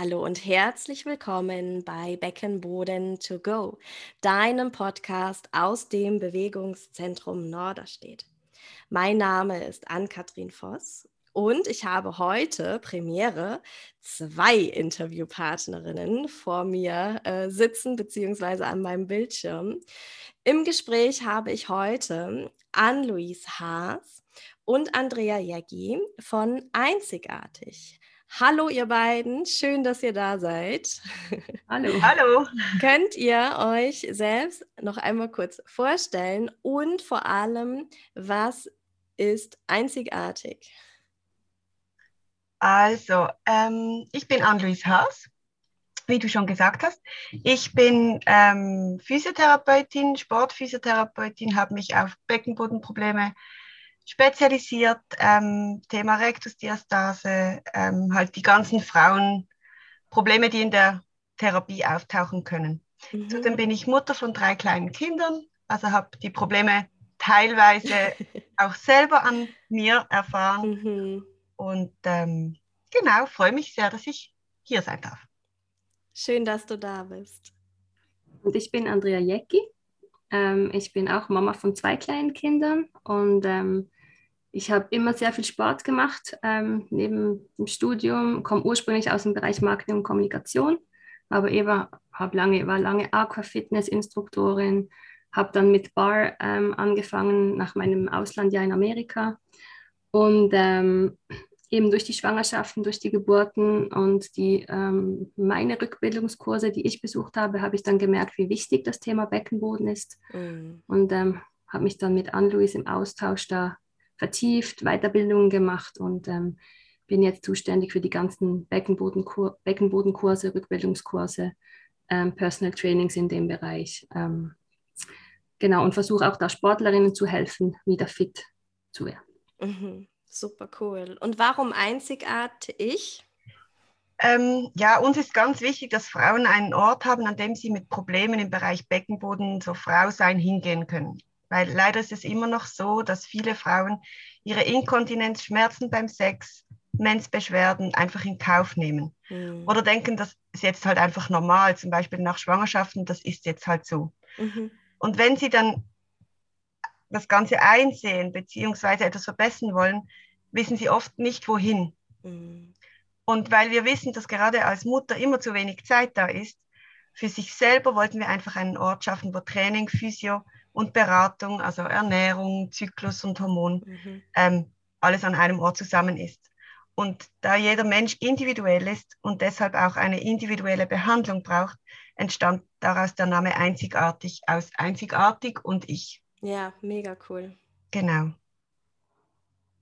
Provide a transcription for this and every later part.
Hallo und herzlich willkommen bei Beckenboden to go, deinem Podcast aus dem Bewegungszentrum Norderstedt. Mein Name ist Ann-Kathrin Voss und ich habe heute Premiere zwei Interviewpartnerinnen vor mir äh, sitzen beziehungsweise an meinem Bildschirm. Im Gespräch habe ich heute Ann-Louise Haas und Andrea Jägi von Einzigartig. Hallo ihr beiden, schön, dass ihr da seid. Hallo. Hallo. Könnt ihr euch selbst noch einmal kurz vorstellen und vor allem, was ist einzigartig? Also, ähm, ich bin Anne-Louise Haas, wie du schon gesagt hast. Ich bin ähm, Physiotherapeutin, Sportphysiotherapeutin, habe mich auf Beckenbodenprobleme spezialisiert, ähm, Thema Rektusdiastase, ähm, halt die ganzen Frauenprobleme, die in der Therapie auftauchen können. Mhm. Zudem bin ich Mutter von drei kleinen Kindern, also habe die Probleme teilweise auch selber an mir erfahren mhm. und ähm, genau, freue mich sehr, dass ich hier sein darf. Schön, dass du da bist. Und ich bin Andrea Jecki. Ähm, ich bin auch Mama von zwei kleinen Kindern und ähm, ich habe immer sehr viel Sport gemacht ähm, neben dem Studium, komme ursprünglich aus dem Bereich Marketing und Kommunikation, aber eben hab lange, war lange Aquafitness-Instruktorin, habe dann mit Bar ähm, angefangen nach meinem Auslandjahr in Amerika und ähm, eben durch die Schwangerschaften, durch die Geburten und die ähm, meine Rückbildungskurse, die ich besucht habe, habe ich dann gemerkt, wie wichtig das Thema Beckenboden ist mhm. und ähm, habe mich dann mit Anne-Louise im Austausch da vertieft, Weiterbildungen gemacht und ähm, bin jetzt zuständig für die ganzen Beckenbodenkur Beckenbodenkurse, Rückbildungskurse, ähm, Personal Trainings in dem Bereich. Ähm, genau, und versuche auch da Sportlerinnen zu helfen, wieder fit zu werden. Mhm, super cool. Und warum einzigartig? Ähm, ja, uns ist ganz wichtig, dass Frauen einen Ort haben, an dem sie mit Problemen im Bereich Beckenboden, so Frau sein, hingehen können. Weil leider ist es immer noch so, dass viele Frauen ihre Inkontinenz, Schmerzen beim Sex, Menzbeschwerden einfach in Kauf nehmen. Mhm. Oder denken, das ist jetzt halt einfach normal, zum Beispiel nach Schwangerschaften, das ist jetzt halt so. Mhm. Und wenn sie dann das Ganze einsehen, beziehungsweise etwas verbessern wollen, wissen sie oft nicht, wohin. Mhm. Und weil wir wissen, dass gerade als Mutter immer zu wenig Zeit da ist, für sich selber wollten wir einfach einen Ort schaffen, wo Training, Physio, und Beratung, also Ernährung, Zyklus und Hormon, mhm. ähm, alles an einem Ort zusammen ist. Und da jeder Mensch individuell ist und deshalb auch eine individuelle Behandlung braucht, entstand daraus der Name einzigartig aus einzigartig und ich. Ja, mega cool. Genau.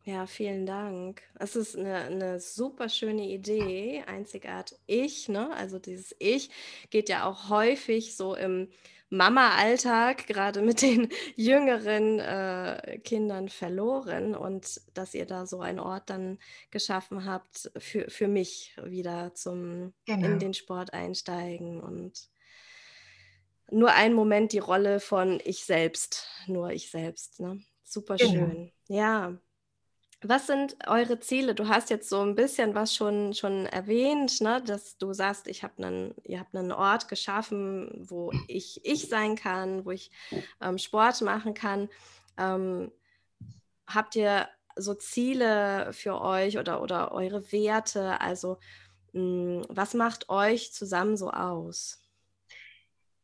Ja, vielen Dank. Es ist eine, eine super schöne Idee, einzigartig ich, ne? Also dieses Ich geht ja auch häufig so im Mama-Alltag, gerade mit den jüngeren äh, Kindern verloren und dass ihr da so einen Ort dann geschaffen habt für, für mich wieder zum genau. in den Sport einsteigen und nur einen Moment die Rolle von ich selbst, nur ich selbst. Ne? Super genau. schön. Ja. Was sind eure Ziele? Du hast jetzt so ein bisschen was schon, schon erwähnt, ne? dass du sagst, ich hab einen, ihr habt einen Ort geschaffen, wo ich ich sein kann, wo ich ähm, Sport machen kann. Ähm, habt ihr so Ziele für euch oder, oder eure Werte? Also mh, hm, was macht euch zusammen so aus?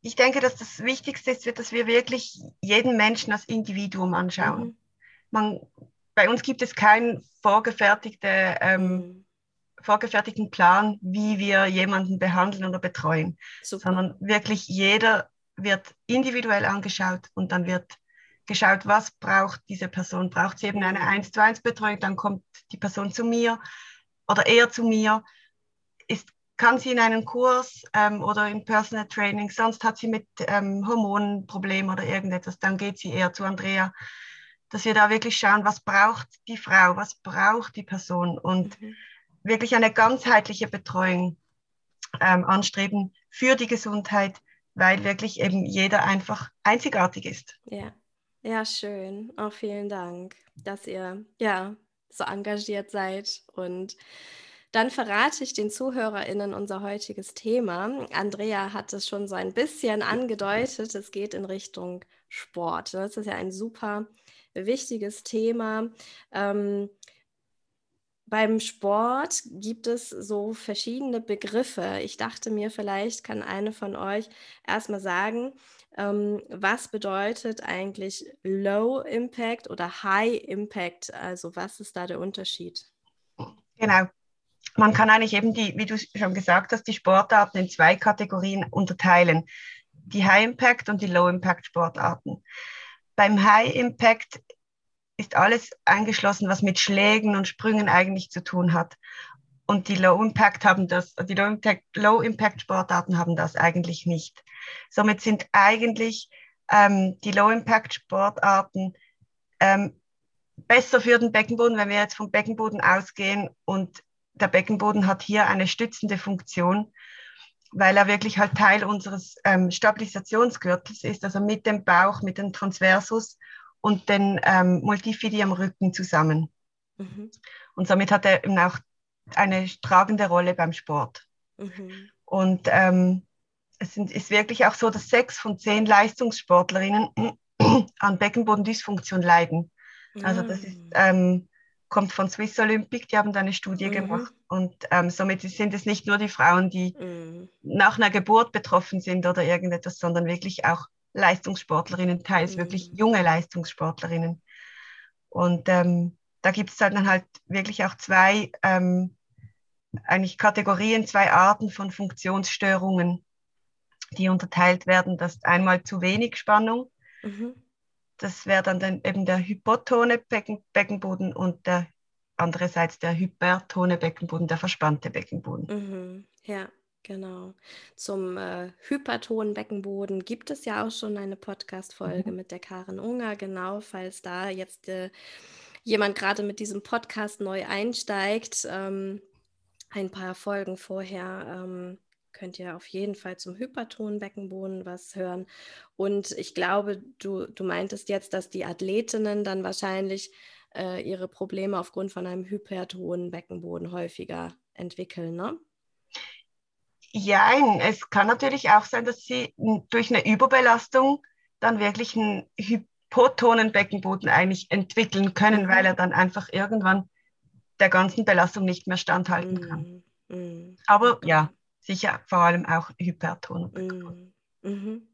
Ich denke, dass das Wichtigste ist, dass wir wirklich jeden Menschen als Individuum anschauen. Mhm. Man bei uns gibt es keinen vorgefertigte, ähm, mhm. vorgefertigten Plan, wie wir jemanden behandeln oder betreuen, Super. sondern wirklich jeder wird individuell angeschaut und dann wird geschaut, was braucht diese Person. Braucht sie eben eine 1 zu 1 Betreuung, dann kommt die Person zu mir oder eher zu mir. Ist, kann sie in einen Kurs ähm, oder im Personal Training, sonst hat sie mit ähm, Hormonproblemen oder irgendetwas, dann geht sie eher zu Andrea dass wir da wirklich schauen, was braucht die Frau, was braucht die Person und mhm. wirklich eine ganzheitliche Betreuung ähm, anstreben für die Gesundheit, weil wirklich eben jeder einfach einzigartig ist. Ja, ja, schön. Auch vielen Dank, dass ihr ja so engagiert seid und dann verrate ich den ZuhörerInnen unser heutiges Thema. Andrea hat es schon so ein bisschen angedeutet. Es geht in Richtung Sport. Das ist ja ein super wichtiges Thema. Ähm, beim Sport gibt es so verschiedene Begriffe. Ich dachte mir, vielleicht kann eine von euch erstmal sagen, ähm, was bedeutet eigentlich Low Impact oder High Impact? Also was ist da der Unterschied? Genau. Man kann eigentlich eben die, wie du schon gesagt hast, die Sportarten in zwei Kategorien unterteilen. Die High Impact und die Low Impact Sportarten. Beim High Impact ist alles eingeschlossen, was mit Schlägen und Sprüngen eigentlich zu tun hat. Und die Low Impact haben das, die Low Impact, Low Impact Sportarten haben das eigentlich nicht. Somit sind eigentlich ähm, die Low Impact Sportarten ähm, besser für den Beckenboden, wenn wir jetzt vom Beckenboden ausgehen und der Beckenboden hat hier eine stützende Funktion, weil er wirklich halt Teil unseres ähm, Stabilisationsgürtels ist, also mit dem Bauch, mit dem Transversus und den ähm, Multifidi am Rücken zusammen. Mhm. Und somit hat er eben auch eine tragende Rolle beim Sport. Mhm. Und ähm, es ist wirklich auch so, dass sechs von zehn Leistungssportlerinnen an Beckenbodendysfunktion leiden. Also das ist, ah. ähm, kommt von Swiss Olympic, die haben da eine Studie mhm. gemacht. Und ähm, somit sind es nicht nur die Frauen, die mhm. nach einer Geburt betroffen sind oder irgendetwas, sondern wirklich auch Leistungssportlerinnen, teils mhm. wirklich junge Leistungssportlerinnen. Und ähm, da gibt es dann halt wirklich auch zwei ähm, eigentlich Kategorien, zwei Arten von Funktionsstörungen, die unterteilt werden. Das ist einmal zu wenig Spannung. Mhm. Das wäre dann den, eben der hypotone Becken, Beckenboden und der andererseits der hypertone Beckenboden, der verspannte Beckenboden. Mhm. Ja. Genau. Zum äh, hypertonen Beckenboden gibt es ja auch schon eine Podcast-Folge mhm. mit der Karin Unger, genau, falls da jetzt äh, jemand gerade mit diesem Podcast neu einsteigt. Ähm, ein paar Folgen vorher ähm, könnt ihr auf jeden Fall zum hypertonen Beckenboden was hören. Und ich glaube, du, du meintest jetzt, dass die Athletinnen dann wahrscheinlich äh, ihre Probleme aufgrund von einem hypertonen Beckenboden häufiger entwickeln, ne? Ja, es kann natürlich auch sein, dass sie durch eine Überbelastung dann wirklich einen hypotonen Beckenboden eigentlich entwickeln können, mhm. weil er dann einfach irgendwann der ganzen Belastung nicht mehr standhalten kann. Mhm. mhm. Aber ja, sicher vor allem auch hypertoner Beckenboden. Mhm. mhm.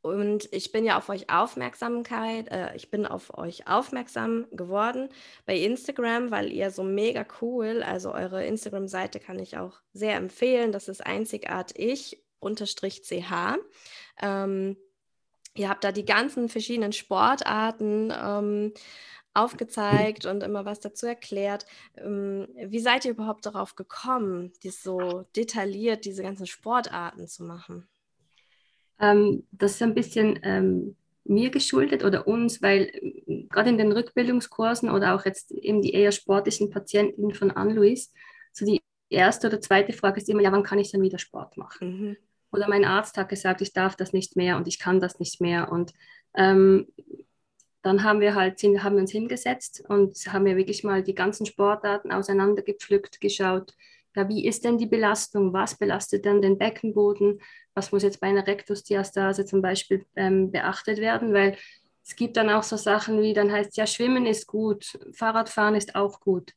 Und ich bin ja auf euch Aufmerksamkeit, äh, ich bin auf euch aufmerksam geworden bei Instagram, weil ihr so mega cool, also eure Instagram-Seite kann ich auch sehr empfehlen. Das ist einzigartig unterstrich ch. Ähm, ihr habt da die ganzen verschiedenen Sportarten ähm, aufgezeigt und immer was dazu erklärt. Ähm, wie seid ihr überhaupt darauf gekommen, dies so detailliert, diese ganzen Sportarten zu machen? Ähm, das ist ein bisschen ähm, mir geschuldet oder uns, weil gerade in den Rückbildungskursen oder auch jetzt eben die eher sportlichen Patienten von Anne-Louise, so die erste oder zweite Frage ist immer, ja, wann kann ich dann wieder Sport machen? Mhm. Oder mein Arzt hat gesagt, ich darf das nicht mehr und ich kann das nicht mehr. Und ähm, dann haben wir halt haben wir uns hingesetzt und haben wir wirklich mal die ganzen Sportarten auseinandergepflückt, geschaut, ja, wie ist denn die Belastung? Was belastet denn den Beckenboden? Was muss jetzt bei einer Rektusdiastase zum Beispiel ähm, beachtet werden? Weil es gibt dann auch so Sachen wie, dann heißt ja, Schwimmen ist gut, Fahrradfahren ist auch gut.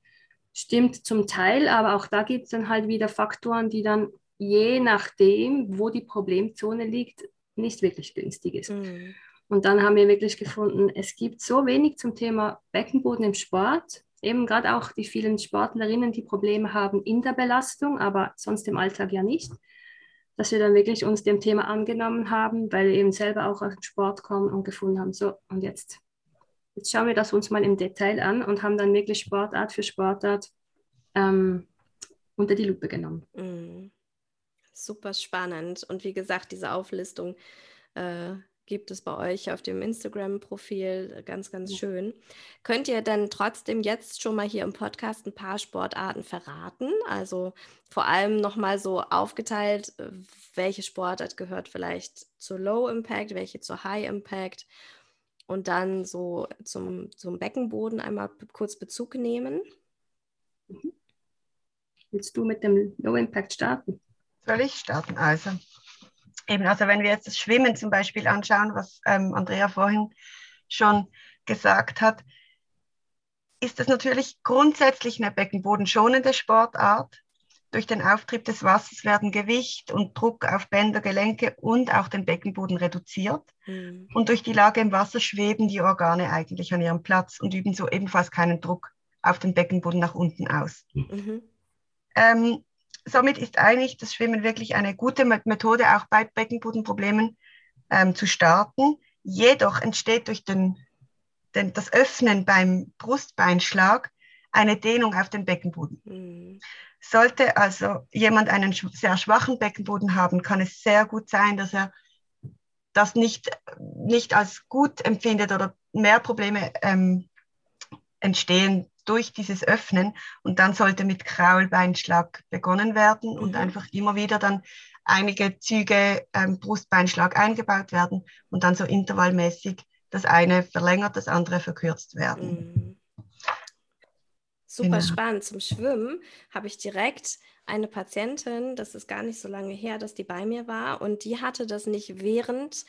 Stimmt zum Teil, aber auch da gibt es dann halt wieder Faktoren, die dann je nachdem, wo die Problemzone liegt, nicht wirklich günstig ist. Mhm. Und dann haben wir wirklich gefunden, es gibt so wenig zum Thema Beckenboden im Sport eben gerade auch die vielen Sportlerinnen, die Probleme haben in der Belastung, aber sonst im Alltag ja nicht, dass wir dann wirklich uns dem Thema angenommen haben, weil wir eben selber auch aus dem Sport kommen und gefunden haben, so und jetzt, jetzt schauen wir das uns mal im Detail an und haben dann wirklich Sportart für Sportart ähm, unter die Lupe genommen. Mm. Super spannend. Und wie gesagt, diese Auflistung äh, gibt es bei euch auf dem Instagram-Profil. Äh, ganz, ganz schön. Könnt ihr denn trotzdem jetzt schon mal hier im Podcast ein paar Sportarten verraten? Also vor allem nochmal so aufgeteilt, äh, welche Sportart gehört vielleicht zu Low Impact, welche zu High Impact und dann so zum, zum Beckenboden einmal kurz Bezug nehmen. Mhm. willst du mit dem Low Impact starten? Soll ich starten? Also, eben, also wenn wir jetzt das Schwimmen zum Beispiel anschauen, was ähm, Andrea vorhin schon gesagt hat, ist es natürlich grundsätzlich eine beckenbodenschonende Sportart. Durch den Auftrieb des Wassers werden Gewicht und Druck auf Bänder, Gelenke und auch den Beckenboden reduziert. Mhm. Und durch die Lage im Wasser schweben die Organe eigentlich an ihrem Platz und üben so ebenfalls keinen Druck auf den Beckenboden nach unten aus. Mhm. Ähm, somit ist eigentlich das Schwimmen wirklich eine gute Methode, auch bei Beckenbodenproblemen ähm, zu starten. Jedoch entsteht durch den, den, das Öffnen beim Brustbeinschlag eine Dehnung auf den Beckenboden. Mhm. Sollte also jemand einen sehr schwachen Beckenboden haben, kann es sehr gut sein, dass er das nicht, nicht als gut empfindet oder mehr Probleme ähm, entstehen durch dieses Öffnen. Und dann sollte mit Kraulbeinschlag begonnen werden und mhm. einfach immer wieder dann einige Züge ähm, Brustbeinschlag eingebaut werden und dann so intervallmäßig das eine verlängert, das andere verkürzt werden. Mhm. Super genau. spannend. Zum Schwimmen habe ich direkt eine Patientin, das ist gar nicht so lange her, dass die bei mir war und die hatte das nicht während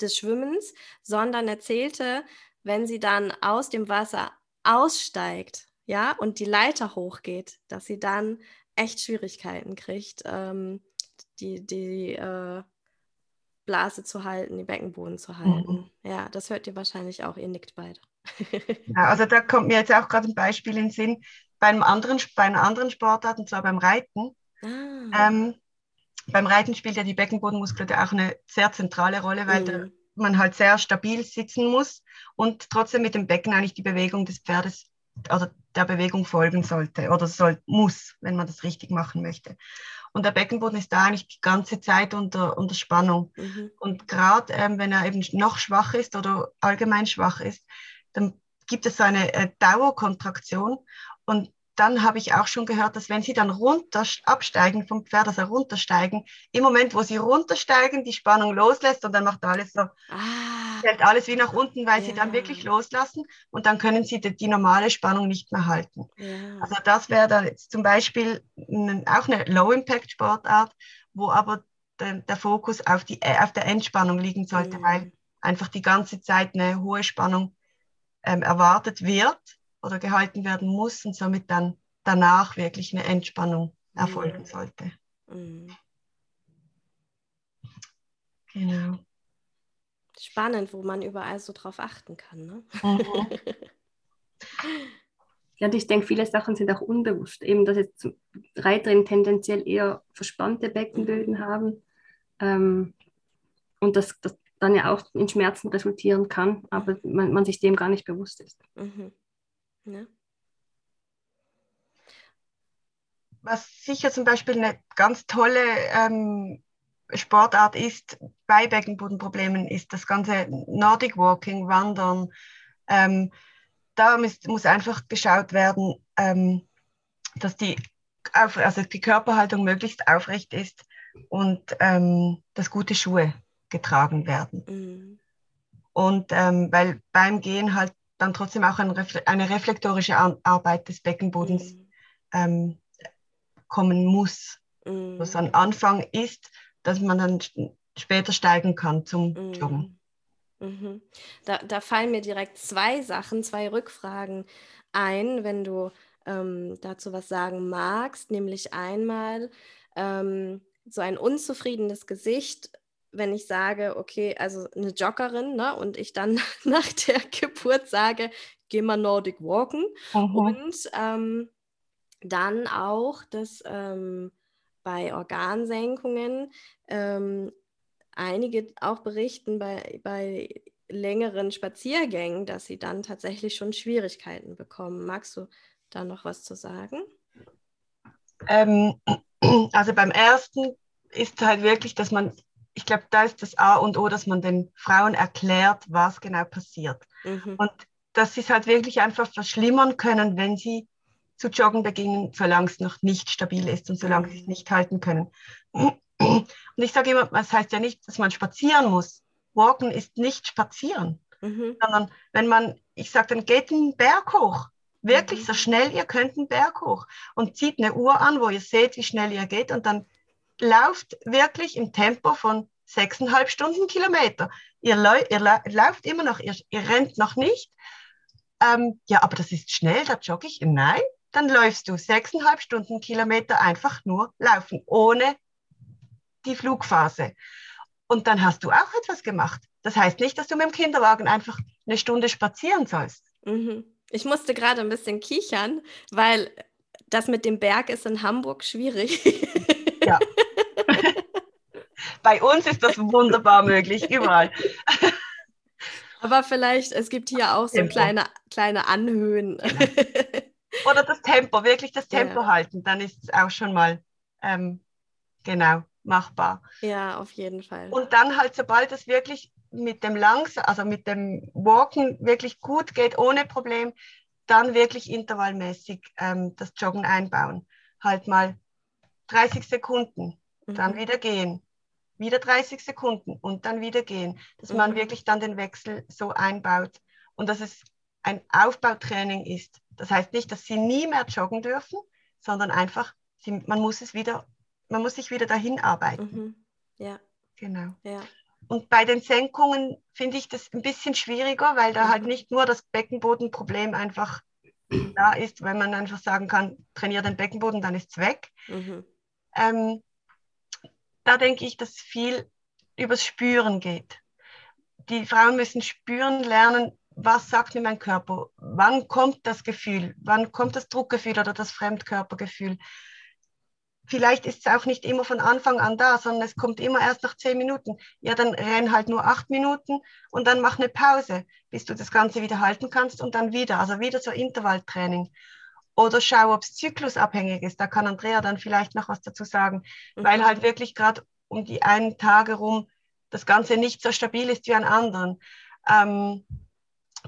des Schwimmens, sondern erzählte, wenn sie dann aus dem Wasser aussteigt, ja, und die Leiter hochgeht, dass sie dann echt Schwierigkeiten kriegt, ähm, die, die äh, Blase zu halten, die Beckenboden zu halten. Mhm. Ja, das hört ihr wahrscheinlich auch, ihr nickt beide. ja, also da kommt mir jetzt auch gerade ein Beispiel in den Sinn, bei, einem anderen, bei einer anderen Sportart, und zwar beim Reiten. Ah. Ähm, beim Reiten spielt ja die Beckenbodenmuskulatur auch eine sehr zentrale Rolle, weil mhm. Man halt sehr stabil sitzen muss und trotzdem mit dem Becken eigentlich die Bewegung des Pferdes oder der Bewegung folgen sollte oder soll, muss, wenn man das richtig machen möchte. Und der Beckenboden ist da eigentlich die ganze Zeit unter, unter Spannung. Mhm. Und gerade ähm, wenn er eben noch schwach ist oder allgemein schwach ist, dann gibt es so eine äh, Dauerkontraktion. Und dann habe ich auch schon gehört, dass wenn sie dann runter absteigen vom Pferd, also runtersteigen, im Moment, wo sie runtersteigen, die Spannung loslässt und dann macht alles so, ah, fällt alles wie nach unten, weil ja. sie dann wirklich loslassen und dann können sie die, die normale Spannung nicht mehr halten. Ja. Also das wäre dann jetzt zum Beispiel auch eine Low-Impact-Sportart, wo aber der, der, Fokus auf, die, auf der Entspannung liegen sollte, mhm. weil einfach die ganze Zeit eine hohe Spannung ähm, erwartet wird oder gehalten werden muss und somit dann danach wirklich eine Entspannung erfolgen mhm. sollte. Mhm. Genau. Spannend, wo man überall so drauf achten kann. Ne? Mhm. ja, und ich denke, viele Sachen sind auch unbewusst. Eben, dass jetzt Reiterinnen tendenziell eher verspannte Beckenböden haben ähm, und dass das dann ja auch in Schmerzen resultieren kann, aber man, man sich dem gar nicht bewusst ist. Mhm. Ja. Was sicher zum Beispiel eine ganz tolle ähm, Sportart ist bei Beckenbodenproblemen, ist das ganze Nordic Walking, Wandern. Ähm, da muss, muss, einfach geschaut werden, ähm, dass die, also die Körperhaltung möglichst aufrecht ist und ähm, dass gute Schuhe getragen werden. Mhm. Und ähm, weil beim Gehen halt dann trotzdem auch ein eine reflektorische Arbeit des Beckenbodens mhm. ähm, kommen muss. Mhm. Was ein Anfang ist, dass man dann später steigen kann zum mhm. Joggen. Mhm. Da, da, fallen mir direkt zwei Sachen, zwei Rückfragen ein, wenn du ähm, dazu was sagen magst. Nämlich einmal ähm, so ein unzufriedenes Gesicht wenn ich sage, okay, also eine Joggerin, ne, und ich dann nach der Geburt sage, geh mal Nordic Walken. Mhm. Und ähm, dann auch, dass ähm, bei Organsenkungen ähm, einige auch berichten bei, bei längeren Spaziergängen, dass sie dann tatsächlich schon Schwierigkeiten bekommen. Magst du da noch was zu sagen? Ähm, also beim ersten ist halt wirklich, dass man ich glaube, da ist das A und O, dass man den Frauen erklärt, was genau passiert. Mhm. Und dass sie es halt wirklich einfach verschlimmern können, wenn sie zu joggen beginnen, solange es noch nicht stabil ist und solange mhm. sie es nicht halten können. Und ich sage immer, das heißt ja nicht, dass man spazieren muss. Walken ist nicht spazieren, mhm. sondern wenn man, ich sage dann, geht einen Berg hoch. Wirklich so schnell ihr könnt einen Berg hoch und zieht eine Uhr an, wo ihr seht, wie schnell ihr geht und dann lauft wirklich im Tempo von sechseinhalb Stunden Kilometer. Ihr, ihr lauft immer noch, ihr, ihr rennt noch nicht. Ähm, ja, aber das ist schnell, da jogge ich. Nein, dann läufst du sechseinhalb Stunden Kilometer einfach nur laufen, ohne die Flugphase. Und dann hast du auch etwas gemacht. Das heißt nicht, dass du mit dem Kinderwagen einfach eine Stunde spazieren sollst. Mhm. Ich musste gerade ein bisschen kichern, weil das mit dem Berg ist in Hamburg schwierig. Ja. Bei uns ist das wunderbar möglich, überall. Aber vielleicht, es gibt hier auch so kleine, kleine Anhöhen. Oder das Tempo, wirklich das Tempo ja. halten, dann ist es auch schon mal ähm, genau machbar. Ja, auf jeden Fall. Und dann halt, sobald es wirklich mit dem langsam, also mit dem Walken wirklich gut geht, ohne Problem, dann wirklich intervallmäßig ähm, das Joggen einbauen. Halt mal 30 Sekunden, mhm. dann wieder gehen, wieder 30 Sekunden und dann wieder gehen, dass mhm. man wirklich dann den Wechsel so einbaut und dass es ein Aufbautraining ist. Das heißt nicht, dass sie nie mehr joggen dürfen, sondern einfach, sie, man muss es wieder, man muss sich wieder dahin arbeiten. Mhm. Ja. Genau. Ja. Und bei den Senkungen finde ich das ein bisschen schwieriger, weil da halt mhm. halt nicht nur das Beckenbodenproblem einfach da ist, wenn man einfach sagen kann, trainiere den Beckenboden, dann ist es weg. Mhm. Ähm, da denke ich, dass viel übers Spüren geht. Die Frauen müssen spüren lernen, was sagt mir mein Körper? Wann kommt das Gefühl? Wann kommt das Druckgefühl oder das Fremdkörpergefühl? Vielleicht ist es auch nicht immer von Anfang an da, sondern es kommt immer erst nach zehn Minuten. Ja, dann renn halt nur acht Minuten und dann mach eine Pause, bis du das Ganze wieder halten kannst und dann wieder. Also wieder so Intervalltraining. Oder schau, ob es zyklusabhängig ist. Da kann Andrea dann vielleicht noch was dazu sagen, mhm. weil halt wirklich gerade um die einen Tage rum das Ganze nicht so stabil ist wie an anderen. Ähm,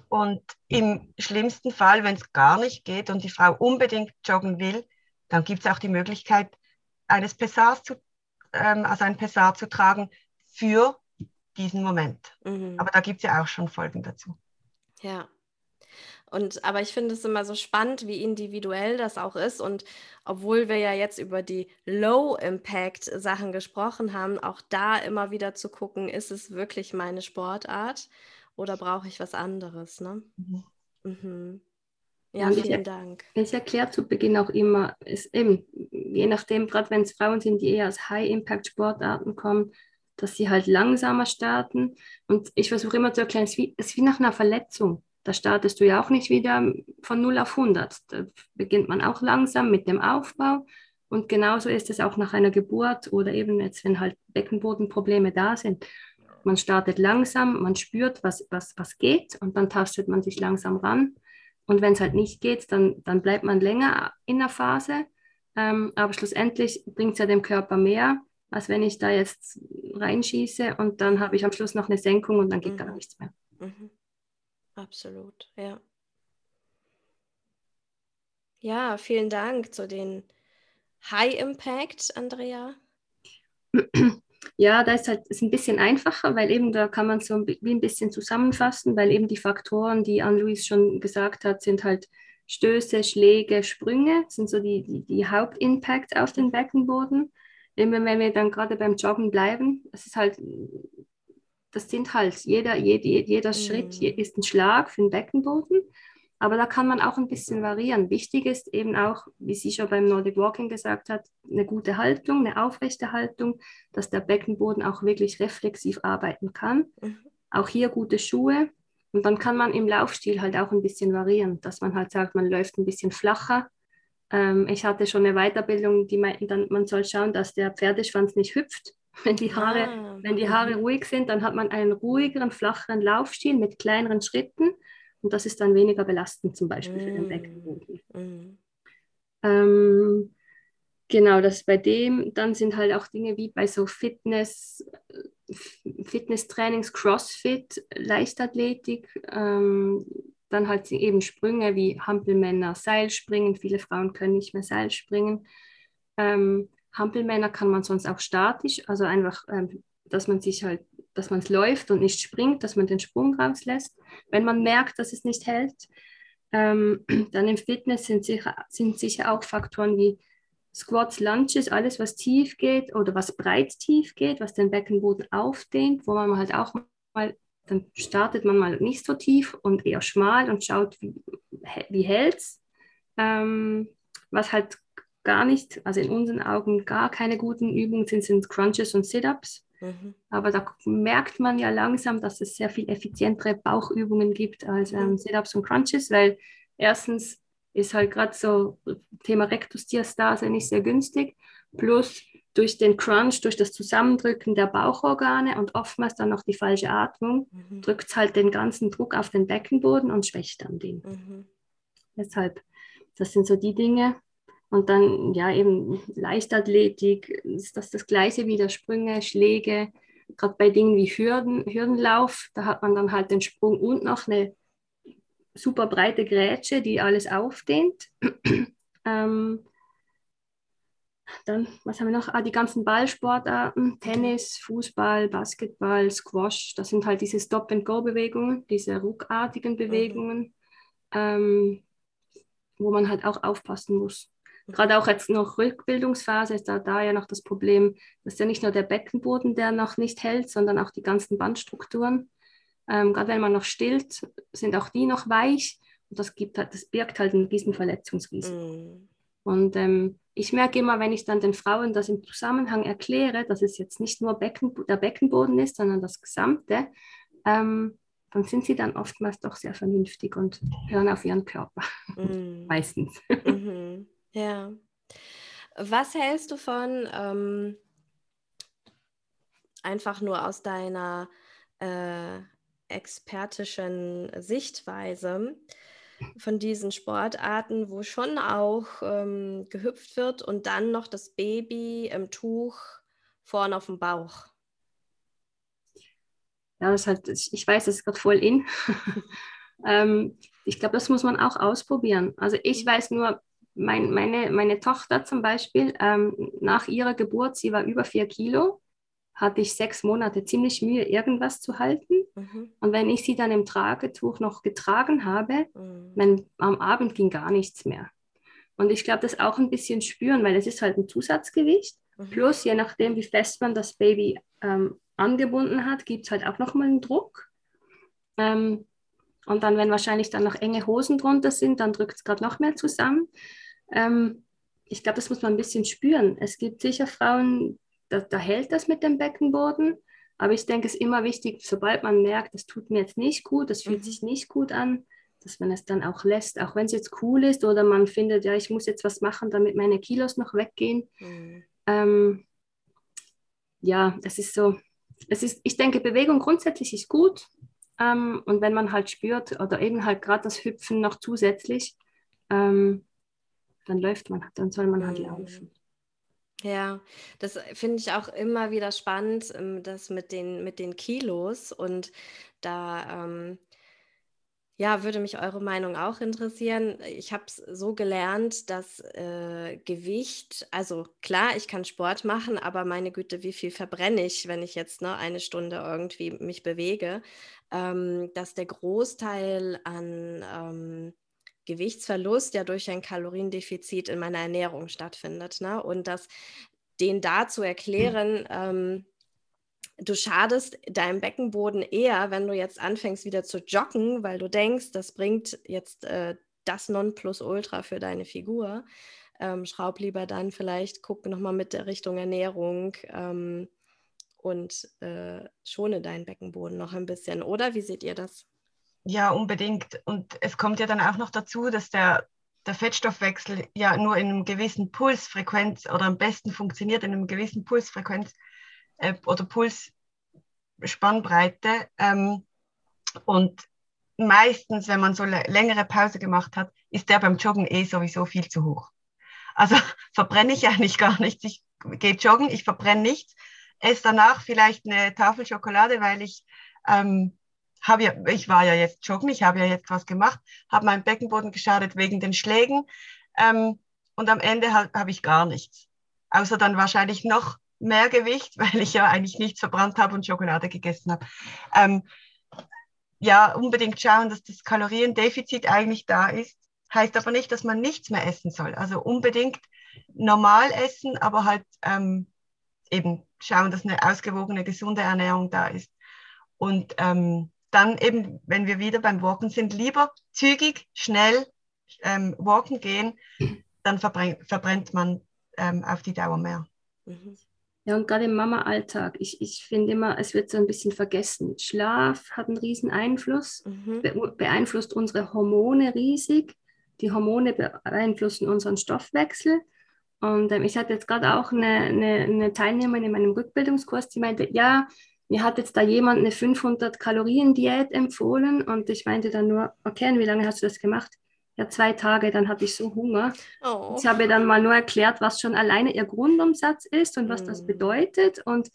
und im schlimmsten Fall, wenn es gar nicht geht und die Frau unbedingt joggen will, dann gibt es auch die Möglichkeit, eines Pessars zu, ähm, also ein Pessar zu tragen für diesen Moment. Mhm. Aber da gibt es ja auch schon Folgen dazu. Ja, und aber ich finde es immer so spannend, wie individuell das auch ist. Und obwohl wir ja jetzt über die Low-Impact-Sachen gesprochen haben, auch da immer wieder zu gucken, ist es wirklich meine Sportart oder brauche ich was anderes? Ne? Mhm. Mhm. Ja, ja vielen ich, Dank. Ich erkläre zu Beginn auch immer, ist eben, je nachdem, gerade wenn es Frauen sind, die eher aus High-Impact-Sportarten kommen, dass sie halt langsamer starten. Und ich versuche immer zu erklären, es ist wie, es ist wie nach einer Verletzung. Da startest du ja auch nicht wieder von 0 auf 100. Da beginnt man auch langsam mit dem Aufbau. Und genauso ist es auch nach einer Geburt oder eben jetzt, wenn halt Beckenbodenprobleme da sind. Man startet langsam, man spürt, was, was, was geht und dann tastet man sich langsam ran. Und wenn es halt nicht geht, dann, dann bleibt man länger in der Phase. Ähm, aber schlussendlich bringt es ja dem Körper mehr, als wenn ich da jetzt reinschieße und dann habe ich am Schluss noch eine Senkung und dann geht mhm. gar nichts mehr. Mhm. Absolut, ja. Ja, vielen Dank zu den High Impact, Andrea. Ja, da ist halt ist ein bisschen einfacher, weil eben da kann man so ein bisschen zusammenfassen, weil eben die Faktoren, die Anne-Louise schon gesagt hat, sind halt Stöße, Schläge, Sprünge, sind so die, die, die Hauptimpacts auf den Beckenboden. Immer wenn wir dann gerade beim Joggen bleiben, es ist halt das sind halt, jeder, jeder, jeder mhm. Schritt ist ein Schlag für den Beckenboden. Aber da kann man auch ein bisschen variieren. Wichtig ist eben auch, wie sie schon beim Nordic Walking gesagt hat, eine gute Haltung, eine aufrechte Haltung, dass der Beckenboden auch wirklich reflexiv arbeiten kann. Mhm. Auch hier gute Schuhe. Und dann kann man im Laufstil halt auch ein bisschen variieren, dass man halt sagt, man läuft ein bisschen flacher. Ähm, ich hatte schon eine Weiterbildung, die meinten dann, man soll schauen, dass der Pferdeschwanz nicht hüpft. Wenn die Haare, ah. wenn die Haare ruhig sind, dann hat man einen ruhigeren, flacheren Laufstil mit kleineren Schritten und das ist dann weniger belastend zum Beispiel mm. für den mm. Beckenboden. Mm. Ähm, genau, das bei dem, dann sind halt auch Dinge wie bei so Fitness, Fitnesstrainings, Crossfit, Leichtathletik, ähm, dann halt eben Sprünge wie Hampelmänner, Seilspringen. Viele Frauen können nicht mehr Seilspringen. Ähm, Hampelmänner kann man sonst auch statisch, also einfach, ähm, dass man sich halt, dass man es läuft und nicht springt, dass man den Sprung rauslässt, wenn man merkt, dass es nicht hält. Ähm, dann im Fitness sind sicher, sind sicher auch Faktoren wie Squats, Lunges, alles was tief geht oder was breit tief geht, was den Beckenboden aufdehnt, wo man halt auch mal, dann startet man mal nicht so tief und eher schmal und schaut, wie, wie hält es. Ähm, was halt gar nicht, also in unseren Augen gar keine guten Übungen sind, sind Crunches und Sit-Ups. Mhm. Aber da merkt man ja langsam, dass es sehr viel effizientere Bauchübungen gibt als ähm, mhm. Sit-Ups und Crunches, weil erstens ist halt gerade so Thema Rektusdiastase nicht sehr günstig, plus durch den Crunch, durch das Zusammendrücken der Bauchorgane und oftmals dann noch die falsche Atmung, mhm. drückt es halt den ganzen Druck auf den Beckenboden und schwächt dann den. Mhm. Deshalb, das sind so die Dinge, und dann, ja, eben Leichtathletik, ist das das Gleiche wieder, Sprünge, Schläge. Gerade bei Dingen wie Hürden, Hürdenlauf, da hat man dann halt den Sprung und noch eine super breite Grätsche, die alles aufdehnt. ähm, dann, was haben wir noch? Ah, die ganzen Ballsportarten, Tennis, Fußball, Basketball, Squash, das sind halt diese Stop-and-Go-Bewegungen, diese ruckartigen Bewegungen, mhm. ähm, wo man halt auch aufpassen muss. Gerade auch jetzt noch Rückbildungsphase ist da, da ja noch das Problem, dass ja nicht nur der Beckenboden, der noch nicht hält, sondern auch die ganzen Bandstrukturen. Ähm, gerade wenn man noch stillt, sind auch die noch weich und das, gibt halt, das birgt halt ein riesen Verletzungsrisiko. Mm. Und ähm, ich merke immer, wenn ich dann den Frauen das im Zusammenhang erkläre, dass es jetzt nicht nur Becken, der Beckenboden ist, sondern das Gesamte, ähm, dann sind sie dann oftmals doch sehr vernünftig und hören auf ihren Körper. Mm. Meistens. Mhm. Ja. Was hältst du von ähm, einfach nur aus deiner äh, expertischen Sichtweise von diesen Sportarten, wo schon auch ähm, gehüpft wird und dann noch das Baby im Tuch vorne auf dem Bauch? Ja, das halt, ich weiß, das ist gerade voll in. ähm, ich glaube, das muss man auch ausprobieren. Also ich mhm. weiß nur, mein, meine, meine Tochter zum Beispiel, ähm, nach ihrer Geburt, sie war über vier Kilo, hatte ich sechs Monate ziemlich Mühe, irgendwas zu halten. Mhm. Und wenn ich sie dann im Tragetuch noch getragen habe, mhm. mein, am Abend ging gar nichts mehr. Und ich glaube, das auch ein bisschen spüren, weil es ist halt ein Zusatzgewicht. Mhm. Plus, je nachdem, wie fest man das Baby ähm, angebunden hat, gibt es halt auch nochmal einen Druck. Ähm, und dann, wenn wahrscheinlich dann noch enge Hosen drunter sind, dann drückt es gerade noch mehr zusammen. Ähm, ich glaube, das muss man ein bisschen spüren. Es gibt sicher Frauen, da, da hält das mit dem Beckenboden. Aber ich denke, es ist immer wichtig, sobald man merkt, das tut mir jetzt nicht gut, das fühlt mhm. sich nicht gut an, dass man es dann auch lässt, auch wenn es jetzt cool ist oder man findet, ja, ich muss jetzt was machen, damit meine Kilos noch weggehen. Mhm. Ähm, ja, es ist so, es ist, ich denke, Bewegung grundsätzlich ist gut. Ähm, und wenn man halt spürt oder eben halt gerade das Hüpfen noch zusätzlich, ähm, dann läuft man, dann soll man halt mhm. laufen. Ja, das finde ich auch immer wieder spannend, ähm, das mit den, mit den Kilos. Und da ähm, ja, würde mich eure Meinung auch interessieren. Ich habe es so gelernt, dass äh, Gewicht, also klar, ich kann Sport machen, aber meine Güte, wie viel verbrenne ich, wenn ich jetzt ne, eine Stunde irgendwie mich bewege, ähm, dass der Großteil an ähm, Gewichtsverlust ja durch ein Kaloriendefizit in meiner Ernährung stattfindet. Ne? Und das den da zu erklären, ähm, du schadest deinem Beckenboden eher, wenn du jetzt anfängst wieder zu joggen, weil du denkst, das bringt jetzt äh, das Nonplusultra für deine Figur. Ähm, schraub lieber dann vielleicht, guck nochmal mit der Richtung Ernährung ähm, und äh, schone deinen Beckenboden noch ein bisschen. Oder wie seht ihr das? Ja, unbedingt. Und es kommt ja dann auch noch dazu, dass der, der Fettstoffwechsel ja nur in einem gewissen Pulsfrequenz oder am besten funktioniert in einem gewissen Pulsfrequenz äh, oder Pulsspannbreite. Ähm, und meistens, wenn man so längere Pause gemacht hat, ist der beim Joggen eh sowieso viel zu hoch. Also verbrenne ich eigentlich gar nichts. Ich gehe joggen, ich verbrenne nichts, esse danach vielleicht eine Tafel Schokolade, weil ich ähm, habe ja, ich war ja jetzt joggen, ich habe ja jetzt was gemacht, habe meinen Beckenboden geschadet wegen den Schlägen ähm, und am Ende habe hab ich gar nichts. Außer dann wahrscheinlich noch mehr Gewicht, weil ich ja eigentlich nichts verbrannt habe und Schokolade gegessen habe. Ähm, ja, unbedingt schauen, dass das Kaloriendefizit eigentlich da ist. Heißt aber nicht, dass man nichts mehr essen soll. Also unbedingt normal essen, aber halt ähm, eben schauen, dass eine ausgewogene, gesunde Ernährung da ist. Und ähm, dann eben, wenn wir wieder beim Walken sind, lieber zügig, schnell ähm, walken gehen, dann verbrennt, verbrennt man ähm, auf die Dauer mehr. Mhm. Ja, und gerade im Mama-Alltag, ich, ich finde immer, es wird so ein bisschen vergessen. Schlaf hat einen riesen Einfluss, mhm. be beeinflusst unsere Hormone riesig. Die Hormone beeinflussen unseren Stoffwechsel. Und ähm, ich hatte jetzt gerade auch eine, eine, eine, Teilnehmerin in meinem Rückbildungskurs, die meinte, ja, mir hat jetzt da jemand eine 500 Kalorien Diät empfohlen und ich meinte dann nur, okay, und wie lange hast du das gemacht? Ja, zwei Tage, dann hatte ich so Hunger. Oh. Ich habe dann mal nur erklärt, was schon alleine ihr Grundumsatz ist und was mm. das bedeutet und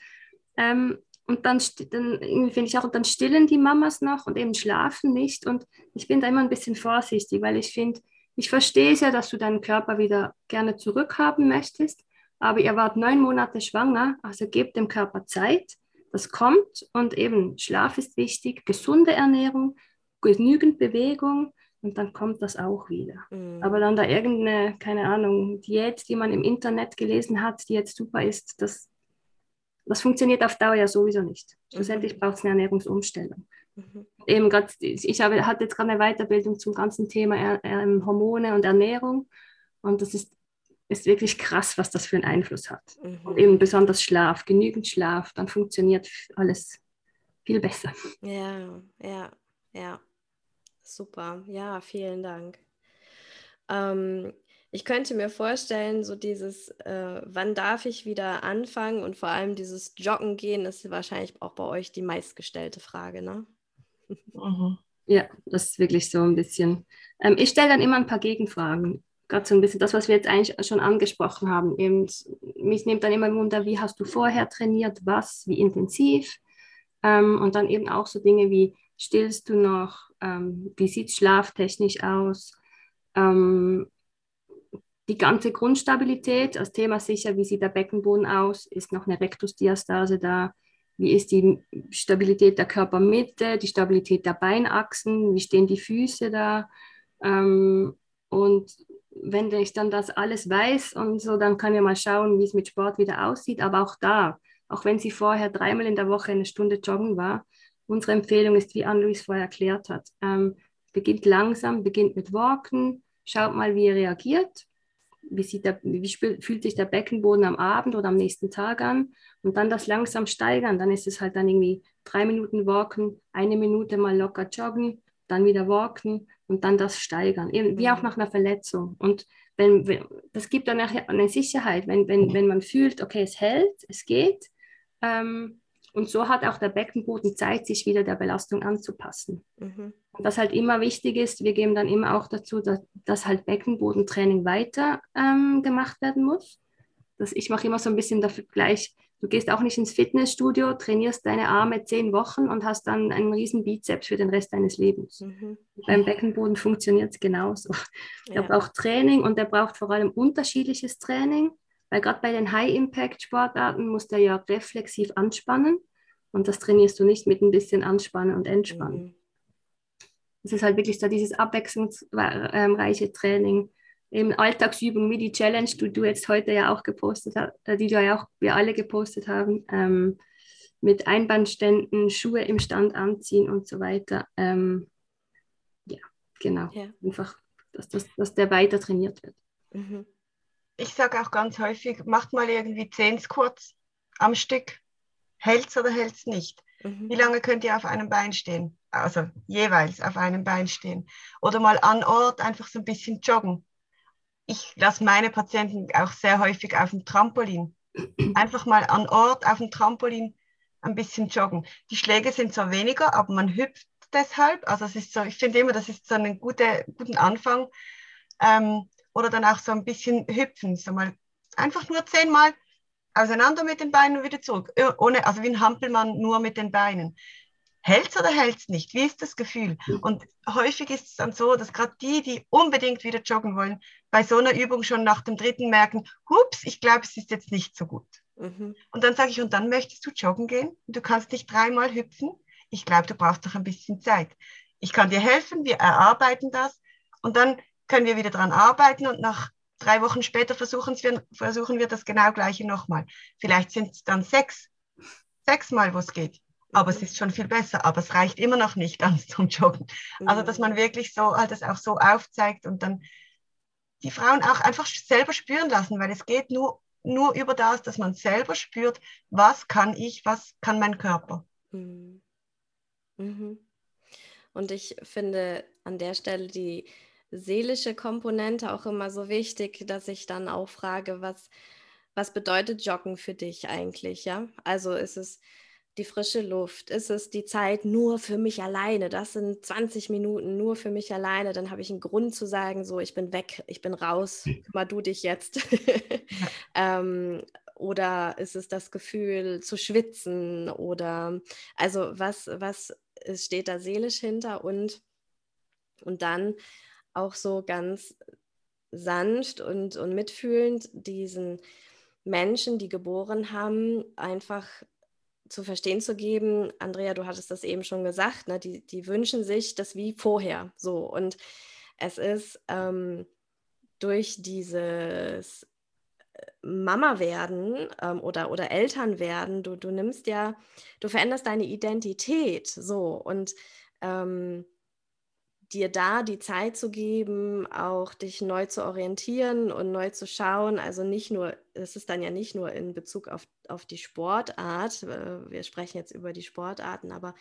ähm, und dann, dann finde ich auch, dann stillen die Mamas noch und eben schlafen nicht. Und ich bin da immer ein bisschen vorsichtig, weil ich finde, ich verstehe es ja, dass du deinen Körper wieder gerne zurückhaben möchtest, aber ihr wart neun Monate schwanger, also gebt dem Körper Zeit. Das kommt und eben Schlaf ist wichtig, gesunde Ernährung, genügend Bewegung und dann kommt das auch wieder. Mhm. Aber dann da irgendeine, keine Ahnung, Diät, die man im Internet gelesen hat, die jetzt super ist, das, das funktioniert auf Dauer ja sowieso nicht. Schlussendlich mhm. braucht es eine Ernährungsumstellung. Mhm. Eben gerade, ich habe, hatte jetzt gerade eine Weiterbildung zum ganzen Thema er, er, Hormone und Ernährung und das ist, ist wirklich krass, was das für einen Einfluss hat. Mhm. Und eben besonders Schlaf, genügend Schlaf, dann funktioniert alles viel besser. Ja, ja, ja. Super. Ja, vielen Dank. Ähm, ich könnte mir vorstellen, so dieses, äh, wann darf ich wieder anfangen und vor allem dieses Joggen gehen, ist wahrscheinlich auch bei euch die meistgestellte Frage, ne? Mhm. Ja, das ist wirklich so ein bisschen. Ähm, ich stelle dann immer ein paar Gegenfragen. Gerade so ein bisschen das, was wir jetzt eigentlich schon angesprochen haben. Eben, mich nimmt dann immer Wunder, wie hast du vorher trainiert, was, wie intensiv. Ähm, und dann eben auch so Dinge wie, stillst du noch, ähm, wie sieht schlaftechnisch aus, ähm, die ganze Grundstabilität, als Thema sicher, wie sieht der Beckenboden aus, ist noch eine Rektusdiastase da, wie ist die Stabilität der Körpermitte, die Stabilität der Beinachsen, wie stehen die Füße da. Ähm, und wenn ich dann das alles weiß und so, dann kann ich mal schauen, wie es mit Sport wieder aussieht. Aber auch da, auch wenn sie vorher dreimal in der Woche eine Stunde joggen war, unsere Empfehlung ist, wie Anne-Louise vorher erklärt hat, ähm, beginnt langsam, beginnt mit Walken, schaut mal, wie ihr reagiert wie, sieht der, wie fühlt sich der Beckenboden am Abend oder am nächsten Tag an und dann das langsam steigern. Dann ist es halt dann irgendwie drei Minuten walken, eine Minute mal locker joggen, dann wieder walken und dann das steigern, wie auch mhm. nach einer Verletzung. Und wenn, wenn das gibt dann nachher eine Sicherheit, wenn, wenn, wenn man fühlt, okay, es hält, es geht. Ähm, und so hat auch der Beckenboden Zeit, sich wieder der Belastung anzupassen. Mhm. Was halt immer wichtig ist, wir geben dann immer auch dazu, dass, dass halt Beckenbodentraining weiter ähm, gemacht werden muss. Das, ich mache immer so ein bisschen dafür gleich, du gehst auch nicht ins Fitnessstudio, trainierst deine Arme zehn Wochen und hast dann einen riesen Bizeps für den Rest deines Lebens. Mhm. Beim Beckenboden funktioniert es genauso. Ja. Der braucht Training und der braucht vor allem unterschiedliches Training, weil gerade bei den High-Impact-Sportarten muss der ja reflexiv anspannen und das trainierst du nicht mit ein bisschen Anspannen und Entspannen. Mhm es ist halt wirklich so dieses abwechslungsreiche Training, eben Alltagsübungen wie die Challenge, die du jetzt heute ja auch gepostet hast, äh, die du ja auch wir alle gepostet haben, ähm, mit Einbandständen, Schuhe im Stand anziehen und so weiter. Ähm, ja, genau. Ja. Einfach, dass, dass, dass der weiter trainiert wird. Mhm. Ich sage auch ganz häufig, macht mal irgendwie zehn Squats am Stück. Hält's oder hält's nicht? Mhm. Wie lange könnt ihr auf einem Bein stehen? Also jeweils auf einem Bein stehen. Oder mal an Ort einfach so ein bisschen joggen. Ich lasse meine Patienten auch sehr häufig auf dem Trampolin. Einfach mal an Ort auf dem Trampolin ein bisschen joggen. Die Schläge sind zwar weniger, aber man hüpft deshalb. Also es ist so, ich finde immer, das ist so einen gute, guten Anfang. Ähm, oder dann auch so ein bisschen hüpfen. So mal einfach nur zehnmal auseinander mit den Beinen und wieder zurück. Ohne, also wie ein Hampelmann nur mit den Beinen. Hält es oder hält es nicht? Wie ist das Gefühl? Und häufig ist es dann so, dass gerade die, die unbedingt wieder joggen wollen, bei so einer Übung schon nach dem dritten merken, hups, ich glaube, es ist jetzt nicht so gut. Mhm. Und dann sage ich, und dann möchtest du joggen gehen? Du kannst nicht dreimal hüpfen. ich glaube, du brauchst noch ein bisschen Zeit. Ich kann dir helfen, wir erarbeiten das und dann können wir wieder dran arbeiten und nach drei Wochen später versuchen wir, versuchen wir das genau gleiche nochmal. Vielleicht sind es dann sechs, sechs Mal, wo es geht. Aber es ist schon viel besser, aber es reicht immer noch nicht ganz zum Joggen. Also, dass man wirklich so halt das auch so aufzeigt und dann die Frauen auch einfach selber spüren lassen, weil es geht nur, nur über das, dass man selber spürt, was kann ich, was kann mein Körper. Mhm. Mhm. Und ich finde an der Stelle die seelische Komponente auch immer so wichtig, dass ich dann auch frage, was, was bedeutet Joggen für dich eigentlich, ja? Also ist es die frische Luft? Ist es die Zeit nur für mich alleine? Das sind 20 Minuten nur für mich alleine. Dann habe ich einen Grund zu sagen, so, ich bin weg, ich bin raus, kümmer du dich jetzt. ähm, oder ist es das Gefühl zu schwitzen? Oder also was, was steht da seelisch hinter? Und, und dann auch so ganz sanft und, und mitfühlend diesen Menschen, die geboren haben, einfach zu verstehen zu geben, Andrea, du hattest das eben schon gesagt, ne, die, die wünschen sich das wie vorher. So. Und es ist ähm, durch dieses äh, Mama werden ähm, oder, oder Eltern werden, du, du nimmst ja, du veränderst deine Identität so und ähm, dir da die Zeit zu geben, auch dich neu zu orientieren und neu zu schauen. Also nicht nur, es ist dann ja nicht nur in Bezug auf, auf die Sportart, äh, wir sprechen jetzt über die Sportarten, aber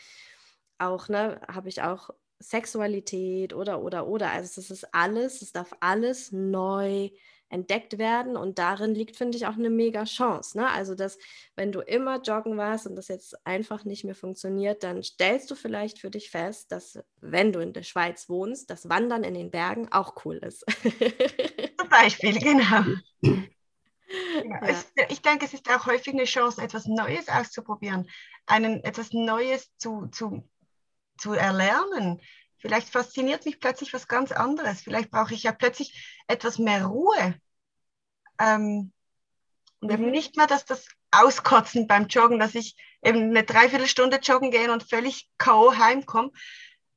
auch, ne, habe ich auch Sexualität oder, oder, oder. Also es ist alles, es darf alles neu entdeckt werden und darin liegt, finde ich, auch eine mega Chance. Ne? Also, dass wenn du immer joggen warst und das jetzt einfach nicht mehr funktioniert, dann stellst du vielleicht für dich fest, dass wenn du in der Schweiz wohnst, das Wandern in den Bergen auch cool ist. Zum Beispiel, genau. Genau. Ja. Ich denke, es ist auch häufig eine Chance, etwas Neues auszuprobieren, einen, etwas Neues zu, zu, zu erlernen. Vielleicht fasziniert mich plötzlich was ganz anderes. Vielleicht brauche ich ja plötzlich etwas mehr Ruhe. Ähm, und eben mhm. nicht mehr, dass das Auskotzen beim Joggen, dass ich eben eine Dreiviertelstunde joggen gehe und völlig K.O. heimkomme,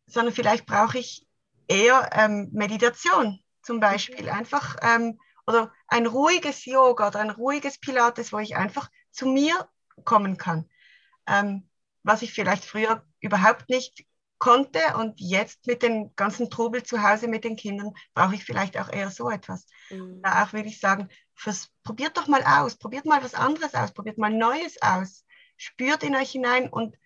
sondern vielleicht brauche ich eher ähm, Meditation zum mhm. Beispiel. Einfach ähm, oder ein ruhiges Yoga oder ein ruhiges Pilates, wo ich einfach zu mir kommen kann. Ähm, was ich vielleicht früher überhaupt nicht konnte und jetzt mit dem ganzen Trubel zu Hause mit den Kindern brauche ich vielleicht auch eher so etwas. Mhm. Da auch würde ich sagen, fürs, probiert doch mal aus, probiert mal was anderes aus, probiert mal Neues aus, spürt in euch hinein und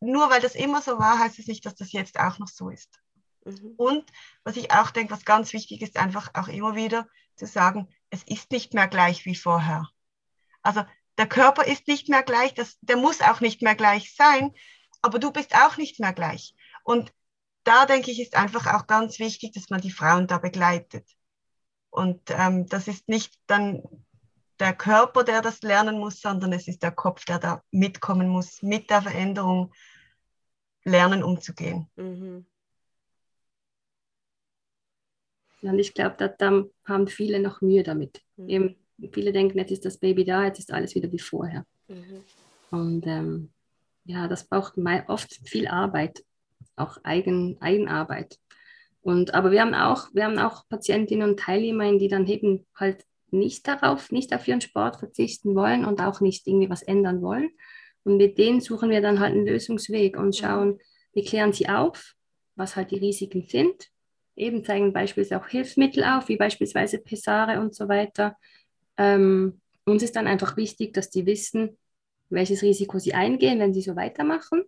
nur weil das immer so war, heißt es nicht, dass das jetzt auch noch so ist. Mhm. Und was ich auch denke, was ganz wichtig ist, einfach auch immer wieder zu sagen, es ist nicht mehr gleich wie vorher. Also der Körper ist nicht mehr gleich, das, der muss auch nicht mehr gleich sein, aber du bist auch nicht mehr gleich. Und da denke ich, ist einfach auch ganz wichtig, dass man die Frauen da begleitet. Und ähm, das ist nicht dann der Körper, der das lernen muss, sondern es ist der Kopf, der da mitkommen muss, mit der Veränderung lernen umzugehen. Mhm. Ja, und ich glaube, da, da, haben viele noch Mühe damit. Mhm. Eben, viele denken, jetzt ist das Baby da, jetzt ist alles wieder wie vorher. Mhm. Und ähm, ja, das braucht oft viel Arbeit auch Eigen, Eigenarbeit. Und, aber wir haben auch, wir haben auch Patientinnen und Teilnehmer, die dann eben halt nicht darauf, nicht auf ihren Sport verzichten wollen und auch nicht irgendwie was ändern wollen. Und mit denen suchen wir dann halt einen Lösungsweg und schauen, wir klären sie auf, was halt die Risiken sind. Eben zeigen beispielsweise auch Hilfsmittel auf, wie beispielsweise Pessare und so weiter. Ähm, uns ist dann einfach wichtig, dass die wissen, welches Risiko sie eingehen, wenn sie so weitermachen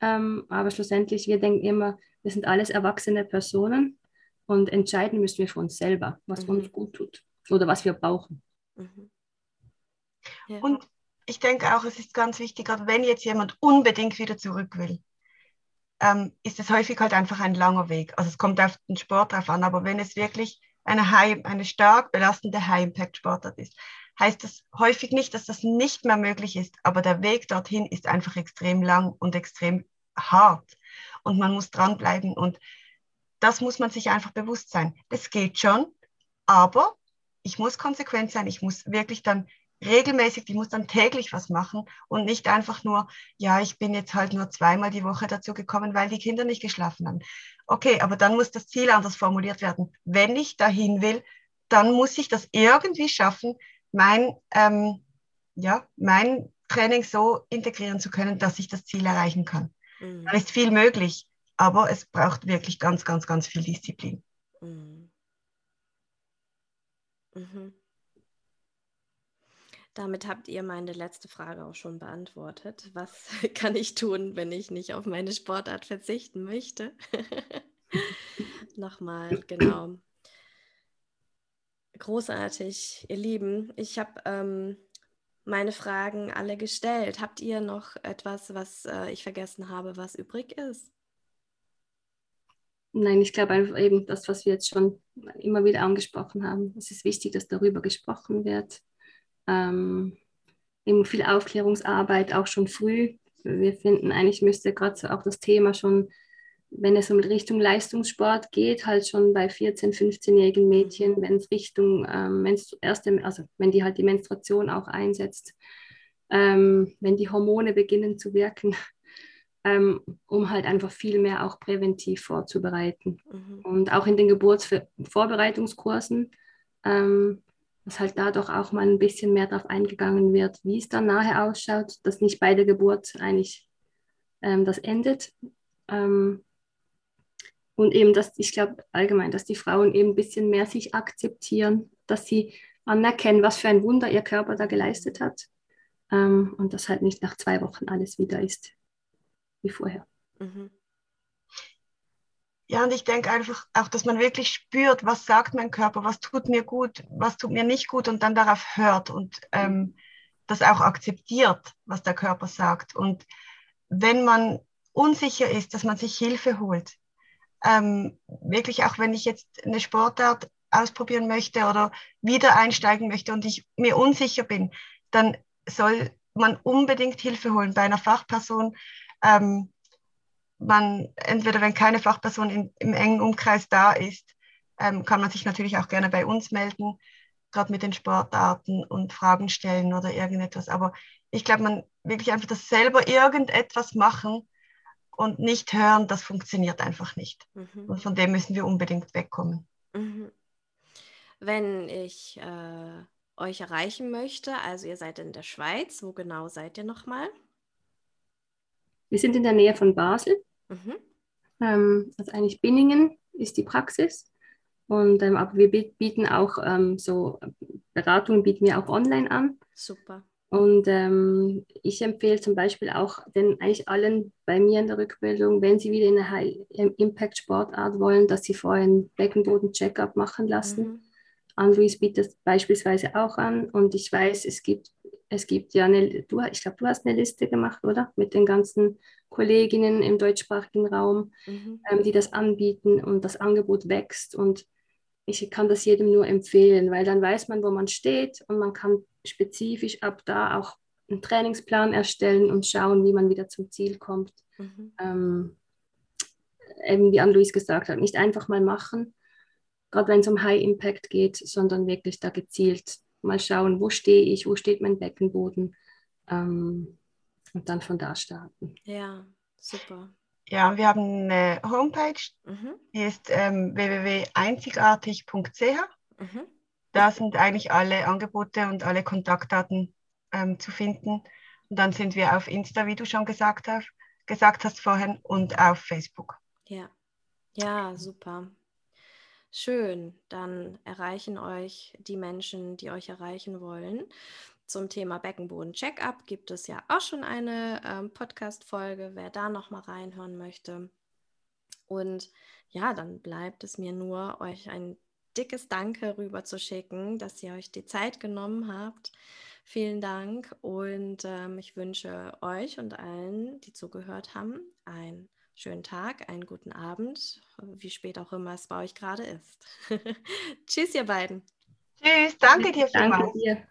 ähm, aber schlussendlich, wir denken immer, wir sind alles erwachsene Personen und entscheiden müssen wir für uns selber, was mhm. uns gut tut oder was wir brauchen. Mhm. Ja. Und ich denke auch, es ist ganz wichtig, wenn jetzt jemand unbedingt wieder zurück will, ähm, ist es häufig halt einfach ein langer Weg. Also es kommt auf den Sport drauf an, aber wenn es wirklich eine, high, eine stark belastende High-Impact-Sportart ist, heißt das häufig nicht, dass das nicht mehr möglich ist, aber der Weg dorthin ist einfach extrem lang und extrem hart und man muss dranbleiben und das muss man sich einfach bewusst sein. Das geht schon, aber ich muss konsequent sein, ich muss wirklich dann regelmäßig, die muss dann täglich was machen und nicht einfach nur, ja, ich bin jetzt halt nur zweimal die Woche dazu gekommen, weil die Kinder nicht geschlafen haben. Okay, aber dann muss das Ziel anders formuliert werden. Wenn ich dahin will, dann muss ich das irgendwie schaffen, mein, ähm, ja, mein Training so integrieren zu können, dass ich das Ziel erreichen kann. Mhm. Dann ist viel möglich, aber es braucht wirklich ganz, ganz, ganz viel Disziplin. Mhm. Mhm. Damit habt ihr meine letzte Frage auch schon beantwortet. Was kann ich tun, wenn ich nicht auf meine Sportart verzichten möchte? Nochmal, genau. Großartig, ihr Lieben. Ich habe ähm, meine Fragen alle gestellt. Habt ihr noch etwas, was äh, ich vergessen habe, was übrig ist? Nein, ich glaube einfach eben das, was wir jetzt schon immer wieder angesprochen haben. Es ist wichtig, dass darüber gesprochen wird ähm, eben viel Aufklärungsarbeit auch schon früh. Wir finden eigentlich müsste gerade so auch das Thema schon, wenn es um Richtung Leistungssport geht, halt schon bei 14-, 15-jährigen Mädchen, wenn es Richtung ähm, erste, also wenn die halt die Menstruation auch einsetzt, ähm, wenn die Hormone beginnen zu wirken, ähm, um halt einfach viel mehr auch präventiv vorzubereiten. Mhm. Und auch in den Geburtsvorbereitungskursen ähm, dass halt da doch auch mal ein bisschen mehr darauf eingegangen wird, wie es dann nachher ausschaut, dass nicht bei der Geburt eigentlich ähm, das endet. Ähm, und eben, dass ich glaube allgemein, dass die Frauen eben ein bisschen mehr sich akzeptieren, dass sie anerkennen, was für ein Wunder ihr Körper da geleistet hat. Ähm, und dass halt nicht nach zwei Wochen alles wieder ist wie vorher. Mhm. Ja, und ich denke einfach auch, dass man wirklich spürt, was sagt mein Körper, was tut mir gut, was tut mir nicht gut und dann darauf hört und ähm, das auch akzeptiert, was der Körper sagt. Und wenn man unsicher ist, dass man sich Hilfe holt, ähm, wirklich auch wenn ich jetzt eine Sportart ausprobieren möchte oder wieder einsteigen möchte und ich mir unsicher bin, dann soll man unbedingt Hilfe holen bei einer Fachperson. Ähm, man entweder, wenn keine Fachperson in, im engen Umkreis da ist, ähm, kann man sich natürlich auch gerne bei uns melden, gerade mit den Sportarten und Fragen stellen oder irgendetwas. Aber ich glaube, man wirklich einfach das selber irgendetwas machen und nicht hören, das funktioniert einfach nicht. Mhm. Und von dem müssen wir unbedingt wegkommen. Mhm. Wenn ich äh, euch erreichen möchte, also ihr seid in der Schweiz, wo genau seid ihr nochmal? Wir sind in der Nähe von Basel. Mhm. Ähm, also eigentlich Binningen ist die Praxis. Und ähm, aber wir bieten auch ähm, so Beratungen bieten wir auch online an. Super. Und ähm, ich empfehle zum Beispiel auch den eigentlich allen bei mir in der Rückbildung, wenn sie wieder in eine High-Impact-Sportart wollen, dass sie vorher einen Beckenboden-Checkup machen lassen. Mhm. Anne-Louise bietet das beispielsweise auch an. Und ich weiß, es gibt es gibt ja eine, du, ich glaube, du hast eine Liste gemacht, oder? Mit den ganzen Kolleginnen im deutschsprachigen Raum, mhm. ähm, die das anbieten und das Angebot wächst. Und ich kann das jedem nur empfehlen, weil dann weiß man, wo man steht und man kann spezifisch ab da auch einen Trainingsplan erstellen und schauen, wie man wieder zum Ziel kommt. Mhm. Ähm, eben wie Anne-Louise gesagt hat, nicht einfach mal machen, gerade wenn es um High Impact geht, sondern wirklich da gezielt mal schauen, wo stehe ich, wo steht mein Beckenboden ähm, und dann von da starten. Ja, super. Ja, wir haben eine Homepage, mhm. die ist ähm, www.einzigartig.ch. Mhm. Da sind eigentlich alle Angebote und alle Kontaktdaten ähm, zu finden. Und dann sind wir auf Insta, wie du schon gesagt hast, gesagt hast vorhin, und auf Facebook. Ja, ja, super. Schön, dann erreichen euch die Menschen, die euch erreichen wollen. Zum Thema Beckenboden-Check-up gibt es ja auch schon eine ähm, Podcast-Folge, wer da nochmal reinhören möchte. Und ja, dann bleibt es mir nur, euch ein dickes Danke rüber zu schicken, dass ihr euch die Zeit genommen habt. Vielen Dank und ähm, ich wünsche euch und allen, die zugehört haben, ein schönen Tag, einen guten Abend, wie spät auch immer es bei euch gerade ist. Tschüss, ihr beiden. Tschüss, danke dir vielmals. Danke dir.